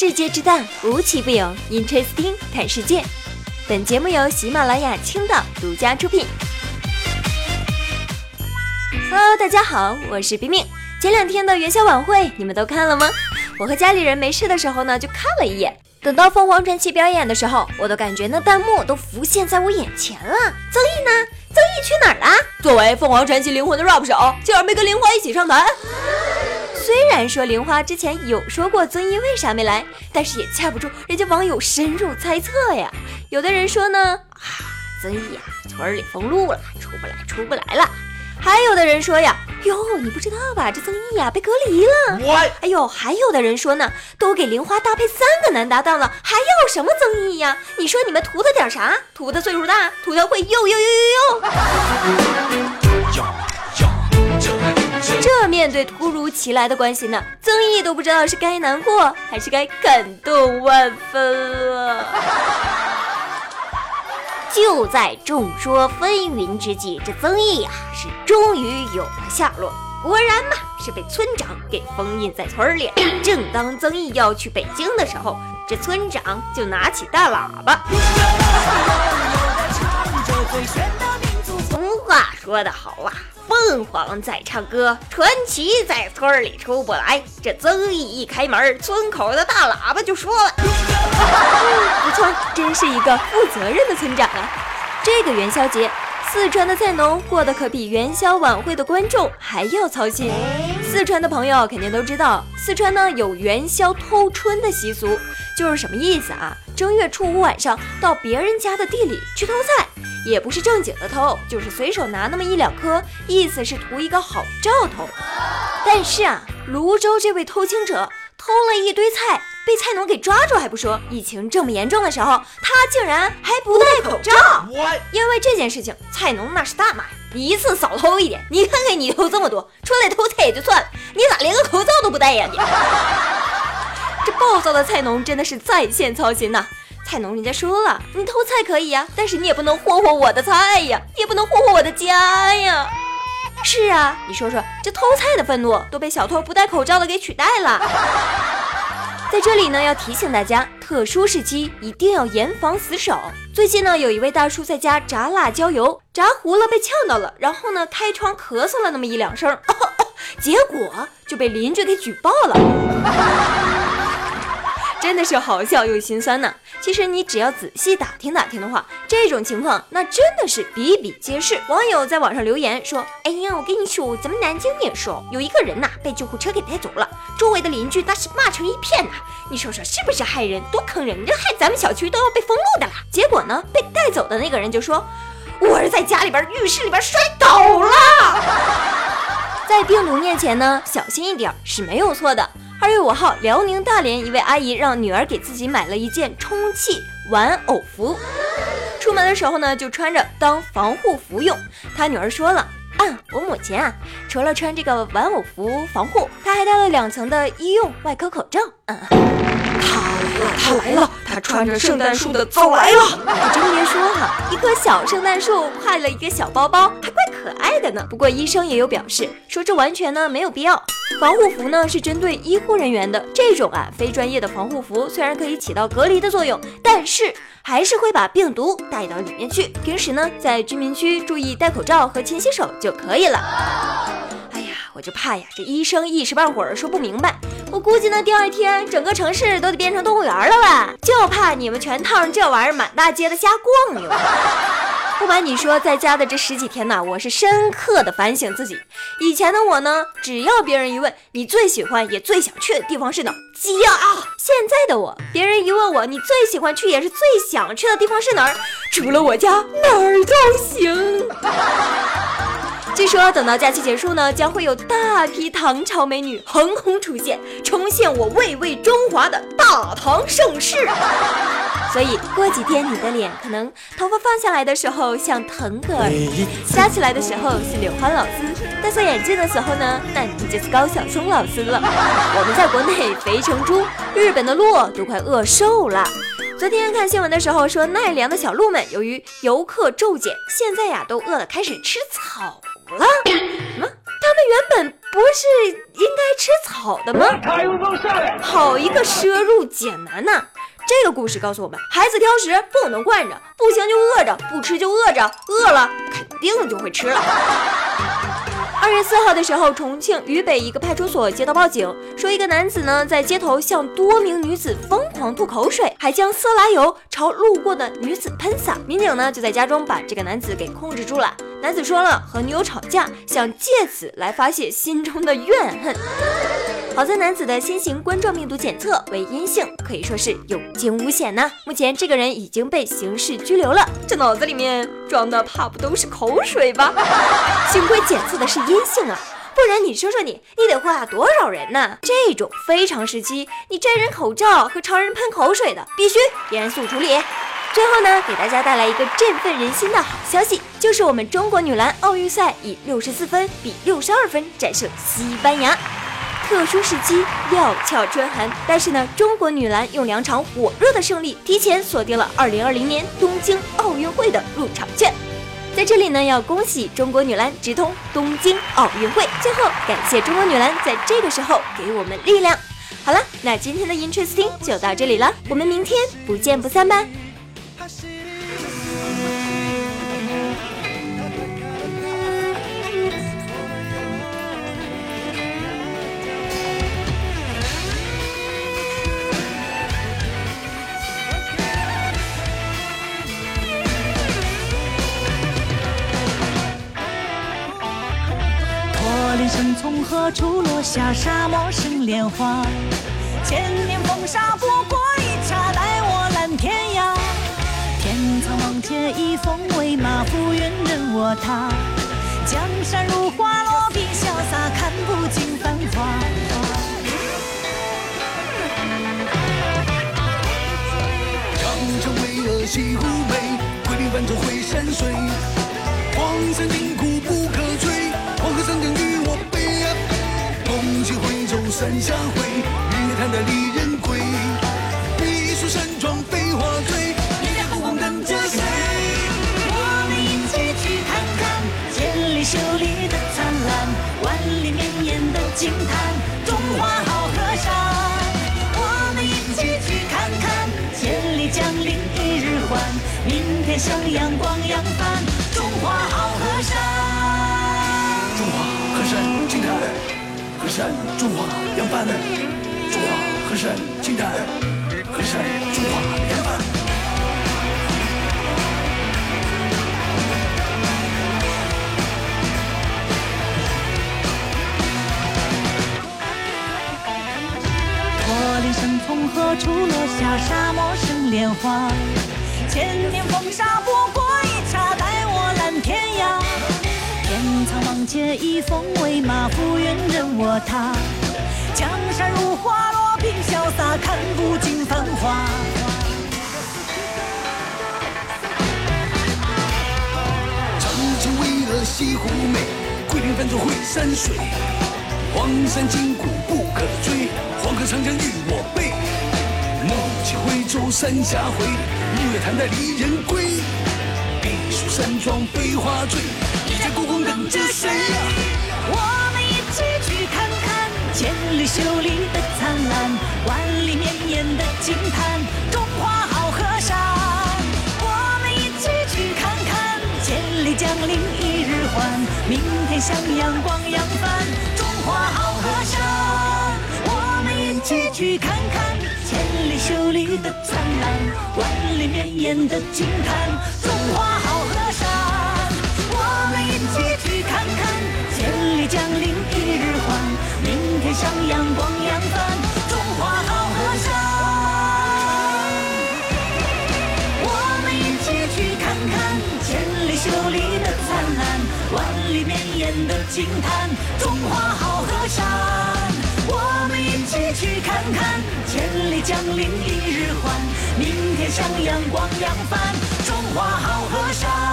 世界之大，无奇不有。Interesting，看世界。本节目由喜马拉雅青岛独家出品。Hello，大家好，我是冰冰。前两天的元宵晚会，你们都看了吗？我和家里人没事的时候呢，就看了一眼。等到凤凰传奇表演的时候，我都感觉那弹幕都浮现在我眼前了。曾毅呢？曾毅去哪儿了？作为凤凰传奇灵魂的 rap 手，竟然没跟玲花一起上台。虽然说玲花之前有说过曾毅为啥没来，但是也架不住人家网友深入猜测呀。有的人说呢，啊，曾毅呀，村里封路了，出不来，出不来了。还有的人说呀，哟，你不知道吧？这曾毅呀被隔离了。哎呦，还有的人说呢，都给玲花搭配三个男搭档了，还要什么曾毅呀？你说你们图他点啥？图他岁数大？图他会又又又又又？这面对突如其来的关心呢，曾毅都不知道是该难过还是该感动万分了。就在众说纷纭之际，这曾毅呀是终于有了下落。果然嘛，是被村长给封印在村里。正当曾毅要去北京的时候，这村长就拿起大喇叭。俗话说得好啊，凤凰在唱歌，传奇在村里出不来。这曾毅一开门，村口的大喇叭就说了。不错，真是一个负责任的村长啊！这个元宵节，四川的菜农过得可比元宵晚会的观众还要操心。四川的朋友肯定都知道，四川呢有元宵偷春的习俗，就是什么意思啊？正月初五晚上到别人家的地里去偷菜，也不是正经的偷，就是随手拿那么一两颗，意思是图一个好兆头。但是啊，泸州这位偷青者偷了一堆菜。被菜农给抓住还不说，疫情这么严重的时候，他竟然还不戴口罩。因为这件事情，菜农那是大骂：“你一次少偷一点，你看看你偷这么多，出来偷菜也就算了，你咋连个口罩都不戴呀？”你这暴躁的菜农真的是在线操心呐！菜农人家说了，你偷菜可以呀，但是你也不能霍霍我的菜呀，也不能霍霍我的家呀。是啊，你说说，这偷菜的愤怒都被小偷不戴口罩的给取代了。在这里呢，要提醒大家，特殊时期一定要严防死守。最近呢，有一位大叔在家炸辣椒油，炸糊了，被呛到了，然后呢，开窗咳嗽了那么一两声，结果就被邻居给举报了。真的是好笑又心酸呢。其实你只要仔细打听打听的话，这种情况那真的是比比皆是。网友在网上留言说：“哎呀，我跟你说，咱们南京也是，有一个人呐被救护车给带走了，周围的邻居那是骂成一片呐。你说说是不是害人？多坑人！这害咱们小区都要被封路的了。结果呢，被带走的那个人就说：我是在家里边浴室里边摔倒了。在病毒面前呢，小心一点是没有错的。”二月五号，辽宁大连一位阿姨让女儿给自己买了一件充气玩偶服，出门的时候呢就穿着当防护服用。她女儿说了啊，我母亲啊，除了穿这个玩偶服防护，她还戴了两层的医用外科口罩。嗯，他来了，他来了，他穿着圣诞树的走来了。你真别说哈，一棵小圣诞树挎了一个小包包，还怪可爱的呢。不过医生也有表示，说这完全呢没有必要。防护服呢是针对医护人员的，这种啊非专业的防护服虽然可以起到隔离的作用，但是还是会把病毒带到里面去。平时呢在居民区注意戴口罩和勤洗手就可以了。哎呀，我就怕呀，这医生一时半会儿说不明白，我估计呢第二天整个城市都得变成动物园了吧？就怕你们全套上这玩意儿满大街的瞎逛悠。不瞒你说，在家的这十几天呢，我是深刻的反省自己。以前的我呢，只要别人一问你最喜欢也最想去的地方是哪，家。现在的我，别人一问我你最喜欢去也是最想去的地方是哪儿，除了我家哪儿都行。据说等到假期结束呢，将会有大批唐朝美女横空出现，重现我巍巍中华的大唐盛世。所以过几天你的脸可能头发放下来的时候像腾格尔，扎起来的时候是柳欢老师，戴上眼镜的时候呢，那你就是高晓松老师了。我们在国内肥成猪，日本的鹿都快饿瘦了。昨天看新闻的时候说，奈良的小鹿们由于游客骤减，现在呀都饿得开始吃草了。什么？他们原本不是应该吃草的吗？好一个奢入俭难呐！这个故事告诉我们，孩子挑食不能惯着，不行就饿着，不吃就饿着，饿了肯定就会吃了。二月四号的时候，重庆渝北一个派出所接到报警，说一个男子呢在街头向多名女子疯狂吐口水，还将色拉油朝路过的女子喷洒。民警呢就在家中把这个男子给控制住了。男子说了和女友吵架，想借此来发泄心中的怨恨。好在男子的新型冠状病毒检测为阴性，可以说是有惊无险呢。目前这个人已经被刑事拘留了。这脑子里面装的怕不都是口水吧？幸亏检测的是阴性啊，不然你说说你，你得祸多少人呢？这种非常时期，你摘人口罩和朝人喷口水的，必须严肃处理。最后呢，给大家带来一个振奋人心的好消息，就是我们中国女篮奥运赛以六十四分比六十二分战胜西班牙。特殊时期料峭春寒，但是呢，中国女篮用两场火热的胜利，提前锁定了二零二零年东京奥运会的入场券。在这里呢，要恭喜中国女篮直通东京奥运会。最后，感谢中国女篮在这个时候给我们力量。好了，那今天的 Interesting 就到这里了，我们明天不见不散吧。何处落下？沙漠生莲花。千年风沙不过一刹，带我揽天涯。天苍茫且以风为马，浮云任我踏。江山如画，落笔潇洒，看不尽繁华。长城巍峨，西湖美，桂林泛舟会山水。黄山金库三峡会，日月潭的离人归。避暑山庄飞花醉，人家故宫等着谁？我们一起去看看千里秀丽的灿烂，万里绵延的惊叹，中华好河山。我们一起去看看千里江陵一日还，明天向阳光扬帆。中华好河山，中华河山青滩，河山中华扬帆，中华河山青滩，河山中华扬帆。驼铃声从何处落下？沙漠生莲花，千年风沙且以风为马，浮云任我踏。江山如画，落笔潇洒，看不尽繁华。长城巍峨，西湖美，桂林泛舟会山水。黄山金谷不可追，黄河长江与我背。梦起徽州三峡回，日月潭待离人归。避暑山庄飞花醉，在故宫等着谁呀？我们一起去看看千里秀丽的灿烂，万里绵延的惊叹，中华好河山。我们一起去看看千里江陵一日还，明天向阳光扬帆，中华好河山。我们一起去看看千里秀丽的灿烂，万里绵延的惊叹，中华好河。江陵一日还，明天像阳光扬帆，中华好河山。我们一起去看看千里秀丽的灿烂，万里绵延的惊叹，中华好河山。我们一起去看看千里江陵一日还，明天像阳光扬帆，中华好河山。